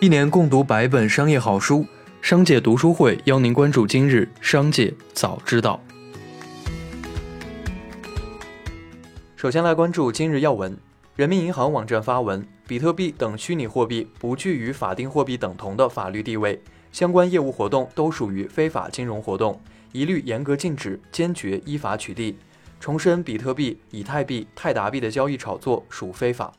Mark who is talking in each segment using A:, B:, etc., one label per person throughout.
A: 一年共读百本商业好书，商界读书会邀您关注今日商界早知道。首先来关注今日要闻。人民银行网站发文，比特币等虚拟货币不具与法定货币等同的法律地位，相关业务活动都属于非法金融活动，一律严格禁止，坚决依法取缔。重申，比特币、以太币、泰达币的交易炒作属非法。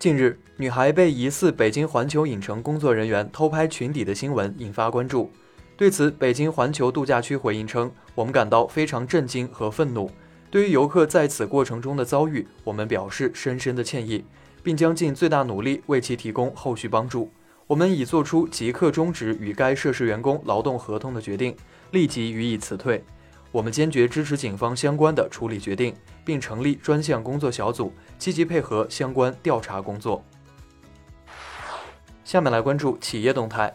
A: 近日，女孩被疑似北京环球影城工作人员偷拍裙底的新闻引发关注。对此，北京环球度假区回应称：“我们感到非常震惊和愤怒。”对于游客在此过程中的遭遇，我们表示深深的歉意，并将尽最大努力为其提供后续帮助。我们已做出即刻终止与该涉事员工劳动合同的决定，立即予以辞退。我们坚决支持警方相关的处理决定，并成立专项工作小组，积极配合相关调查工作。下面来关注企业动态。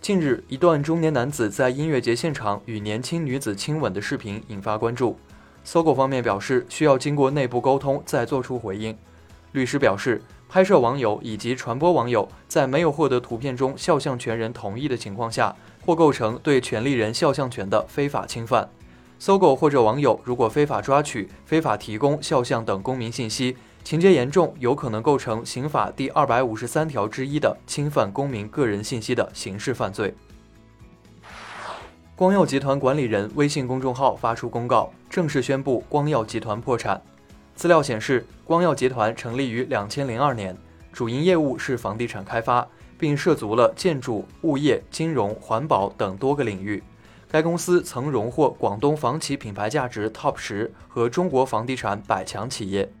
A: 近日，一段中年男子在音乐节现场与年轻女子亲吻的视频引发关注。搜狗方面表示，需要经过内部沟通再做出回应。律师表示，拍摄网友以及传播网友在没有获得图片中肖像权人同意的情况下，或构成对权利人肖像权的非法侵犯。搜狗或者网友如果非法抓取、非法提供肖像等公民信息，情节严重，有可能构成刑法第二百五十三条之一的侵犯公民个人信息的刑事犯罪。光耀集团管理人微信公众号发出公告，正式宣布光耀集团破产。资料显示，光耀集团成立于两千零二年，主营业务是房地产开发，并涉足了建筑、物业、金融、环保等多个领域。该公司曾荣获广东房企品牌价值 TOP 十和中国房地产百强企业。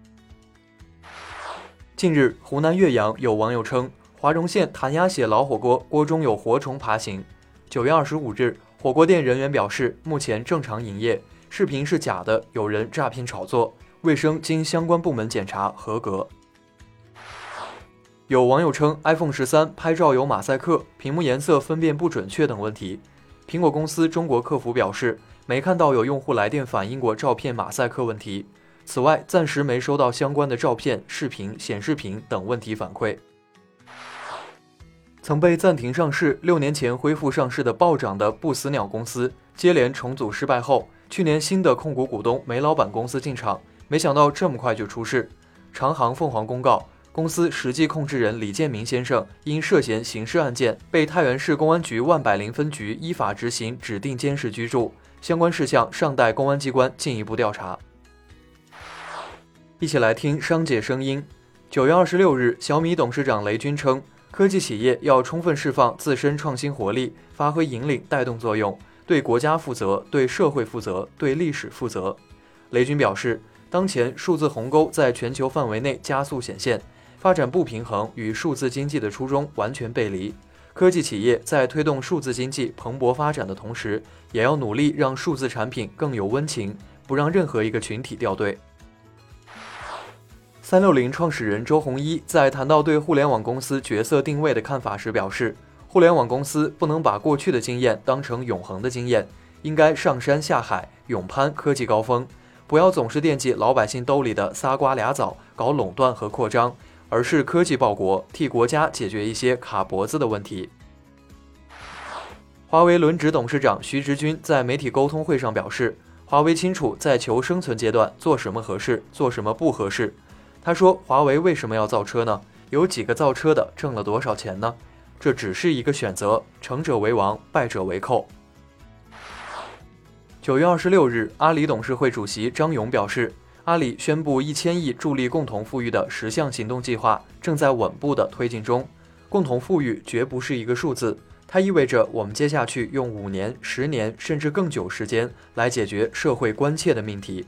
A: 近日，湖南岳阳有网友称，华容县谭鸭血老火锅锅中有活虫爬行。九月二十五日。火锅店人员表示，目前正常营业，视频是假的，有人诈骗炒作。卫生经相关部门检查合格。有网友称，iPhone 十三拍照有马赛克、屏幕颜色分辨不准确等问题。苹果公司中国客服表示，没看到有用户来电反映过照片马赛克问题。此外，暂时没收到相关的照片、视频、显示屏等问题反馈。曾被暂停上市、六年前恢复上市的暴涨的不死鸟公司，接连重组失败后，去年新的控股股东煤老板公司进场，没想到这么快就出事。长航凤凰公告，公司实际控制人李建明先生因涉嫌刑事案件，被太原市公安局万柏林分局依法执行指定监视居住，相关事项尚待公安机关进一步调查。一起来听商界声音。九月二十六日，小米董事长雷军称。科技企业要充分释放自身创新活力，发挥引领带动作用，对国家负责，对社会负责，对历史负责。雷军表示，当前数字鸿沟在全球范围内加速显现，发展不平衡与数字经济的初衷完全背离。科技企业在推动数字经济蓬勃发展的同时，也要努力让数字产品更有温情，不让任何一个群体掉队。三六零创始人周鸿祎在谈到对互联网公司角色定位的看法时表示，互联网公司不能把过去的经验当成永恒的经验，应该上山下海，勇攀科技高峰，不要总是惦记老百姓兜里的仨瓜俩枣，搞垄断和扩张，而是科技报国，替国家解决一些卡脖子的问题。华为轮值董事长徐直军在媒体沟通会上表示，华为清楚在求生存阶段做什么合适，做什么不合适。他说：“华为为什么要造车呢？有几个造车的挣了多少钱呢？这只是一个选择，成者为王，败者为寇。”九月二十六日，阿里董事会主席张勇表示，阿里宣布一千亿助力共同富裕的十项行动计划正在稳步的推进中。共同富裕绝不是一个数字，它意味着我们接下去用五年、十年甚至更久时间来解决社会关切的命题。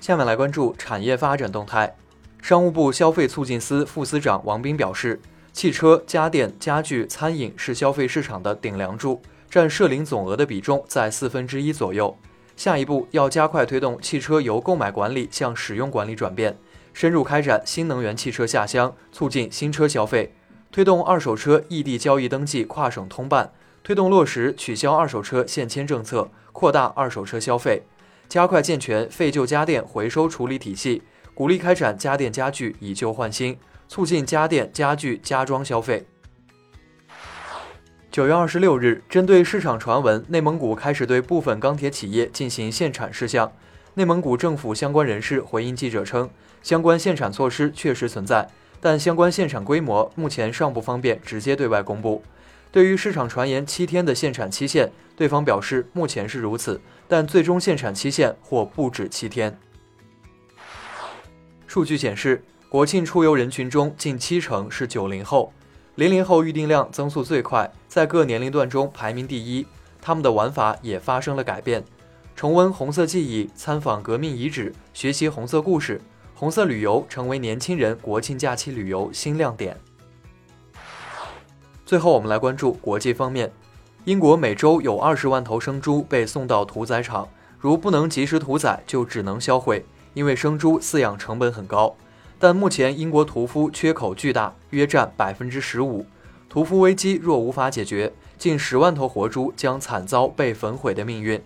A: 下面来关注产业发展动态。商务部消费促进司副司长王斌表示，汽车、家电、家具、餐饮是消费市场的顶梁柱，占社零总额的比重在四分之一左右。下一步要加快推动汽车由购买管理向使用管理转变，深入开展新能源汽车下乡，促进新车消费，推动二手车异地交易登记跨省通办，推动落实取消二手车限迁政策，扩大二手车消费。加快健全废旧家电回收处理体系，鼓励开展家电家具以旧换新，促进家电家具家装消费。九月二十六日，针对市场传闻，内蒙古开始对部分钢铁企业进行限产事项。内蒙古政府相关人士回应记者称，相关限产措施确实存在，但相关限产规模目前尚不方便直接对外公布。对于市场传言七天的限产期限，对方表示目前是如此，但最终限产期限或不止七天。数据显示，国庆出游人群中近七成是九零后。零零后预订量增速最快，在各年龄段中排名第一。他们的玩法也发生了改变，重温红色记忆，参访革命遗址，学习红色故事，红色旅游成为年轻人国庆假期旅游新亮点。最后，我们来关注国际方面。英国每周有二十万头生猪被送到屠宰场，如不能及时屠宰，就只能销毁，因为生猪饲养成本很高。但目前英国屠夫缺口巨大，约占百分之十五。屠夫危机若无法解决，近十万头活猪将惨遭被焚毁的命运。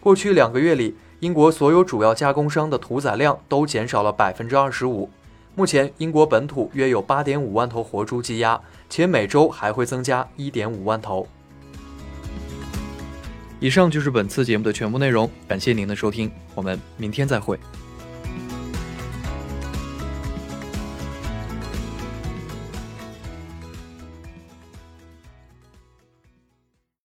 A: 过去两个月里，英国所有主要加工商的屠宰量都减少了百分之二十五。目前，英国本土约有八点五万头活猪积压，且每周还会增加一点五万头。以上就是本次节目的全部内容，感谢您的收听，我们明天再会。